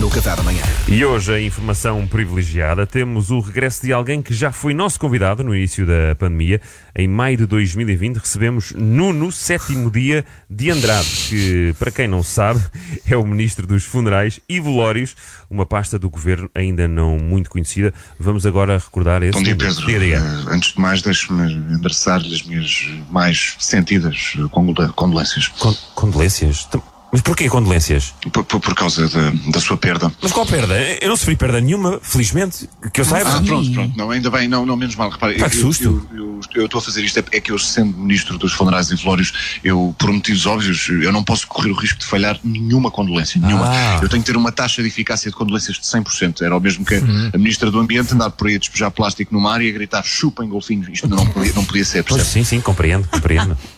no Café da Manhã. E hoje, a informação privilegiada, temos o regresso de alguém que já foi nosso convidado no início da pandemia. Em maio de 2020, recebemos Nuno Sétimo Dia de Andrade, que, para quem não sabe, é o Ministro dos Funerais e Velórios, uma pasta do governo ainda não muito conhecida. Vamos agora recordar esse. Bom dia, Pedro. Diga, diga. Eh, antes de mais, deixe-me endereçar-lhe as minhas mais sentidas eh, condolências Con- condolências? Mas porquê condolências? por, por- por causa da, da sua perda. Mas qual perda? Eu não sofri perda nenhuma, felizmente, que eu saiba. Ah, pronto, pronto. Não, ainda bem, não, não menos mal. Repare, Pá, que eu- susto. Eu estou a fazer isto, é, é que eu, sendo Ministro dos Funerais e Velórios, eu, por motivos óbvios, eu não posso correr o risco de falhar nenhuma condolência. Nenhuma. Ah. Eu tenho que ter uma taxa de eficácia de condolências de 100%. Era o mesmo que Uhum. a Ministra do Ambiente andar por aí a despejar plástico no mar e a gritar chupem golfinhos. Isto não podia, não podia ser, Pois, percebe? sim, sim, compreendo, compreendo.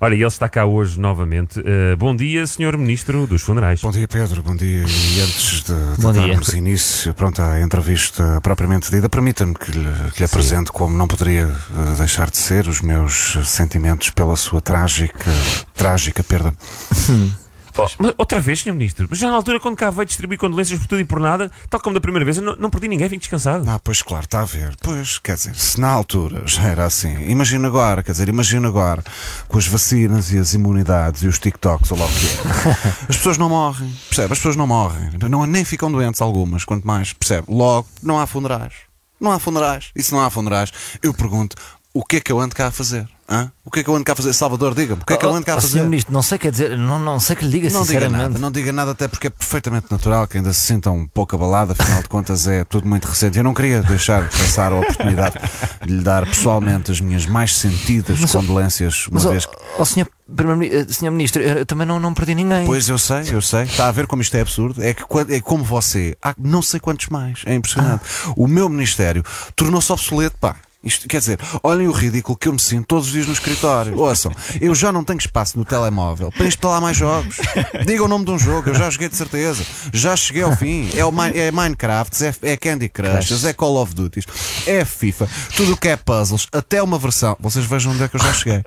Olha, e ele está cá hoje novamente. Uh, bom dia, Senhor Ministro dos Funerais. Bom dia, Pedro. Bom dia. E antes de, de Bom dia. darmos início pronto, à entrevista propriamente dita, permita-me que lhe, que lhe apresente, como não poderia eh, deixar de ser, os meus sentimentos pela sua trágica, trágica perda. Mas outra vez, Senhor Ministro. Mas já na altura, quando cá veio distribuir condolências por tudo e por nada, tal como da primeira vez, eu não, não perdi ninguém, fico descansado. Ah, pois claro, está a ver. Pois, quer dizer, se na altura já era assim, imagina agora, quer dizer, imagina agora, com as vacinas e as imunidades e os TikToks, ou lá o que é. As pessoas não morrem, percebe? As pessoas não morrem, não, nem ficam doentes algumas, quanto mais, percebe? Logo, não há funerais. Não há funerais. E se não há funerais, eu pergunto, o que é que eu ando cá a fazer? Hã? O que é que eu ando cá a fazer? Salvador, diga-me, o que é que eu ando cá a Oh, fazer? Senhor Ministro, não sei quer dizer, não, não sei que lhe diga Não diga sinceramente. nada, não diga nada, até porque é perfeitamente natural que ainda se sinta um pouco abalado, afinal de contas é tudo muito recente. Eu não queria deixar de passar a oportunidade de lhe dar pessoalmente as minhas mais sentidas Mas, ó, condolências, uma Mas, ó, vez que. ó, senhor, Primeiro-Ministro, eh, senhor Ministro, eu eu também não, não perdi ninguém. Pois eu sei, eu sei. Está a ver como isto é absurdo? É que quando- é como você, há não sei quantos mais. É impressionante. O meu Ministério tornou-se obsoleto, pá. Isto, quer dizer, olhem o ridículo que eu me sinto todos os dias no escritório. Ouçam, eu já não tenho espaço no telemóvel para instalar mais jogos. Diga o nome de um jogo, eu já joguei de certeza. Já cheguei ao fim. É, o é Minecraft, é, é Candy Crush, é Call of Duty, é FIFA, tudo o que é puzzles, até uma versão. Vocês vejam onde é que eu já cheguei.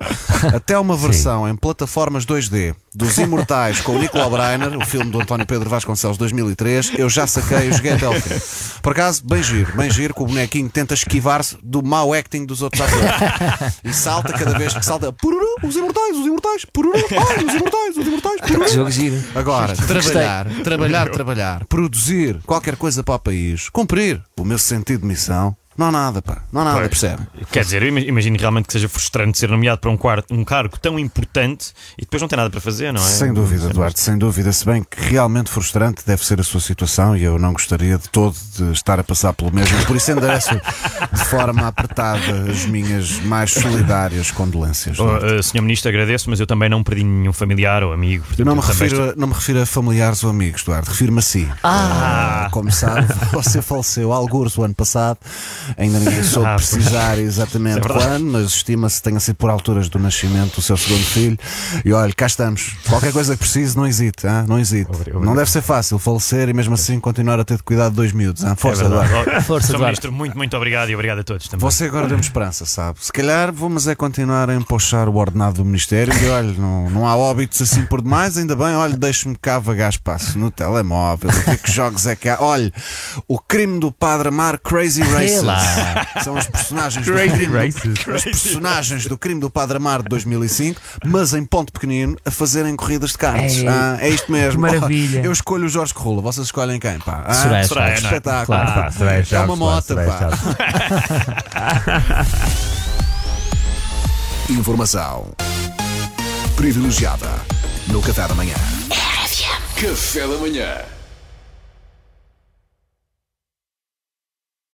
Até uma versão em plataformas 2D dos Imortais com o Nicolau Breiner, o filme do António Pedro Vasconcelos 2003, eu já saquei e joguei até ao fim. Por acaso, bem giro, bem giro, que o bonequinho tenta esquivar-se do mau acting dos outros atores. E salta cada vez que salta. Pururu, os Imortais, os Imortais, pururu, ai, os Imortais, os Imortais, pururu. Jogo giro. Agora, trabalhar, trabalhar, trabalhar, produzir qualquer coisa para o país, cumprir o meu sentido de missão, não há nada, pá, não há nada, percebe? Quer dizer, eu ima- imagino realmente que seja frustrante ser nomeado para um, quar- um cargo tão importante e depois não ter nada para fazer, não é? Sem dúvida, Eduardo, sem dúvida. Se bem que realmente frustrante deve ser a sua situação e eu não gostaria de todo de estar a passar pelo mesmo. Por isso endereço de forma apertada as minhas mais solidárias condolências. Oh, Eduardo. eh, Senhor Ministro, agradeço, mas eu também não perdi nenhum familiar ou amigo. portanto, não me, refiro, a- não me refiro a familiares ou amigos, Eduardo, refiro-me a si. Ah, como sabe, você faleceu alguns o ano passado, ainda ninguém soube Ah, precisar exatamente É quando, mas estima-se que tenha sido por alturas do nascimento do seu segundo filho. E olha, cá estamos. Qualquer coisa que precise, não hesite, ah, não hesite. Obrigado. Não deve ser fácil falecer e mesmo assim continuar a ter de cuidar de dois miúdos. É Força, verdade. Eduardo. Força, Senhor Eduardo. Ministro, muito, muito obrigado e obrigado a todos também. Você agora deu-me esperança, sabe? Se calhar vamos é continuar a empochar o ordenado do Ministério e olha, não, não há óbitos assim por demais, ainda bem, olha, deixe-me cá vagar espaço no telemóvel, o que, é que jogos é que há? Olha, o crime do Padre Amar Crazy Races. São os personagens do Crazy crime do- Races. os personagens do crime do Padre Amar de 2005, mas em ponto pequenino, a fazerem corridas de carros. Ei, Ah, é isto mesmo. que maravilha. Eu escolho o Jorge Corrula, vocês escolhem quem? Pá? Ah, não é? espetáculo. Claro, pá. Soraya, é Chaves, uma moto, pá. Informação privilegiada no Café da Manhã. Café da manhã.